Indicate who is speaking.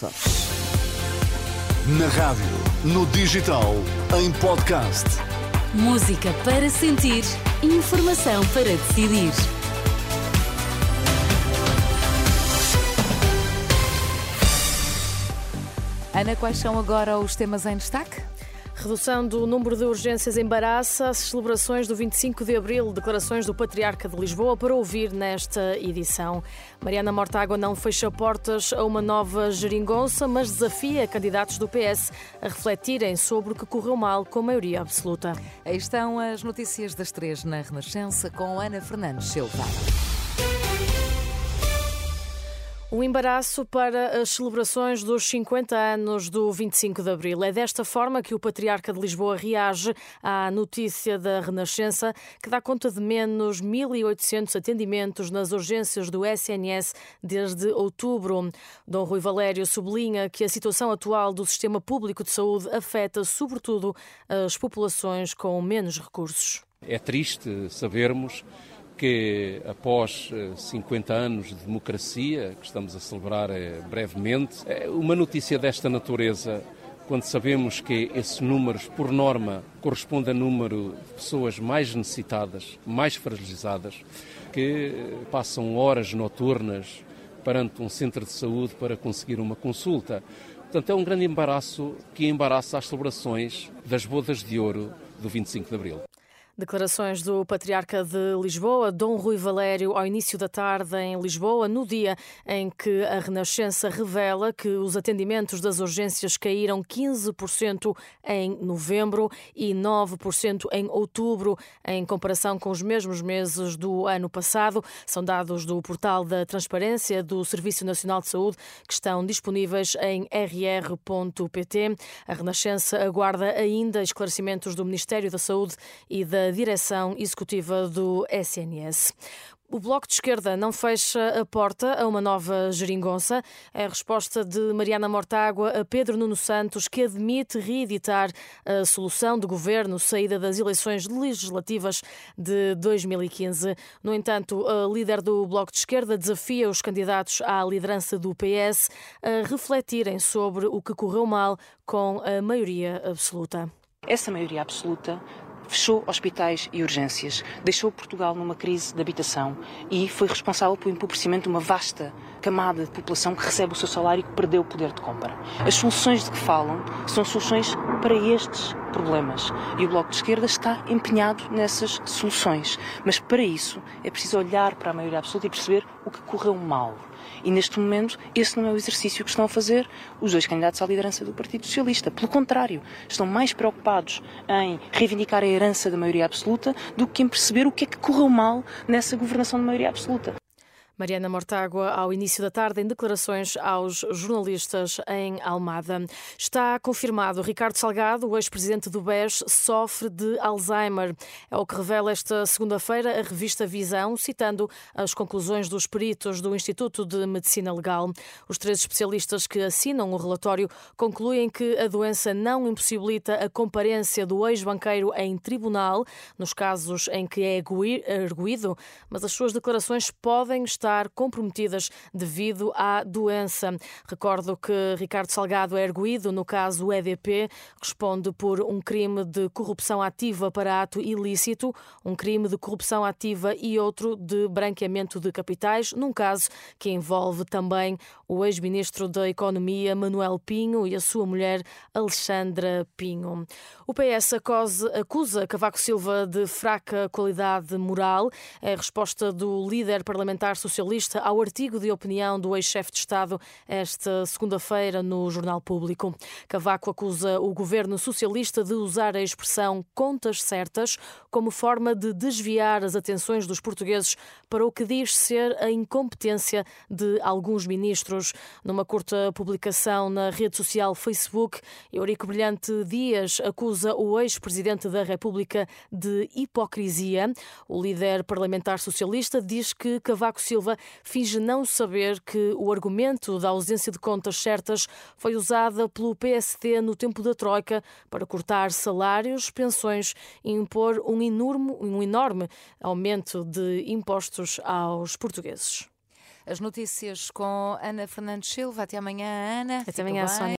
Speaker 1: Na rádio, no digital, em podcast.
Speaker 2: Música para sentir, informação para decidir.
Speaker 3: Ana, quais são agora os temas em destaque?
Speaker 4: Redução do número de urgências embaraça as celebrações do 25 de Abril, declarações do Patriarca de Lisboa para ouvir nesta edição. Mariana Mortágua não fecha portas a uma nova geringonça, mas desafia candidatos do PS a refletirem sobre o que correu mal com maioria absoluta.
Speaker 3: Aí estão as notícias das três na Renascença com Ana Fernandes Silva.
Speaker 4: Um embaraço para as celebrações dos 50 anos do 25 de Abril. É desta forma que o Patriarca de Lisboa reage à notícia da Renascença, que dá conta de menos 1.800 atendimentos nas urgências do SNS desde outubro. Dom Rui Valério sublinha que a situação atual do sistema público de saúde afeta, sobretudo, as populações com menos recursos.
Speaker 5: É triste sabermos que após 50 eh, anos de democracia, que estamos a celebrar eh, brevemente, eh, uma notícia desta natureza, quando sabemos que esses números, por norma, corresponde a número de pessoas mais necessitadas, mais fragilizadas, que passam horas noturnas perante um centro de saúde para conseguir uma consulta. Portanto, é um grande embaraço que embaraça as celebrações das bodas de ouro do 25 de Abril.
Speaker 4: Declarações do Patriarca de Lisboa, Dom Rui Valério, ao início da tarde em Lisboa, no dia em que a Renascença revela que os atendimentos das urgências caíram 15% em novembro e 9% em outubro, em comparação com os mesmos meses do ano passado. São dados do portal da Transparência do Serviço Nacional de Saúde que estão disponíveis em rr.pt. A Renascença aguarda ainda esclarecimentos do Ministério da Saúde e da direção executiva do SNS. O Bloco de Esquerda não fecha a porta a uma nova geringonça. É a resposta de Mariana Mortágua a Pedro Nuno Santos, que admite reeditar a solução de governo saída das eleições legislativas de 2015. No entanto, a líder do Bloco de Esquerda desafia os candidatos à liderança do PS a refletirem sobre o que correu mal com a maioria absoluta.
Speaker 6: Essa maioria absoluta fechou hospitais e urgências, deixou Portugal numa crise de habitação e foi responsável pelo empobrecimento de uma vasta camada de população que recebe o seu salário e que perdeu o poder de compra. As soluções de que falam são soluções para estes problemas e o Bloco de Esquerda está empenhado nessas soluções. Mas para isso é preciso olhar para a maioria absoluta e perceber o que correu mal. E neste momento, esse não é o exercício que estão a fazer os dois candidatos à liderança do Partido Socialista. Pelo contrário, estão mais preocupados em reivindicar a herança da maioria absoluta do que em perceber o que é que correu mal nessa governação de maioria absoluta.
Speaker 4: Mariana Mortágua, ao início da tarde, em declarações aos jornalistas em Almada. Está confirmado, Ricardo Salgado, o ex-presidente do BES, sofre de Alzheimer. É o que revela esta segunda-feira a revista Visão, citando as conclusões dos peritos do Instituto de Medicina Legal. Os três especialistas que assinam o relatório concluem que a doença não impossibilita a comparência do ex-banqueiro em tribunal, nos casos em que é erguido, mas as suas declarações podem estar estar comprometidas devido à doença. Recordo que Ricardo Salgado é erguido no caso EDP, responde por um crime de corrupção ativa para ato ilícito, um crime de corrupção ativa e outro de branqueamento de capitais, num caso que envolve também o ex-ministro da Economia Manuel Pinho e a sua mulher Alexandra Pinho. O PS acusa Cavaco Silva de fraca qualidade moral. É a resposta do líder parlamentar socialista Socialista ao artigo de opinião do ex-chefe de Estado esta segunda-feira no Jornal Público. Cavaco acusa o governo socialista de usar a expressão contas certas como forma de desviar as atenções dos portugueses para o que diz ser a incompetência de alguns ministros. Numa curta publicação na rede social Facebook, Eurico Brilhante Dias acusa o ex-presidente da República de hipocrisia. O líder parlamentar socialista diz que Cavaco Silva Silva finge não saber que o argumento da ausência de contas certas foi usada pelo PSD no tempo da Troika para cortar salários, pensões e impor um enorme, um enorme aumento de impostos aos portugueses.
Speaker 3: As notícias com Ana Fernandes Silva. Até amanhã, Ana.
Speaker 4: Até
Speaker 3: Fica
Speaker 4: amanhã,
Speaker 3: bem.
Speaker 4: Sónia.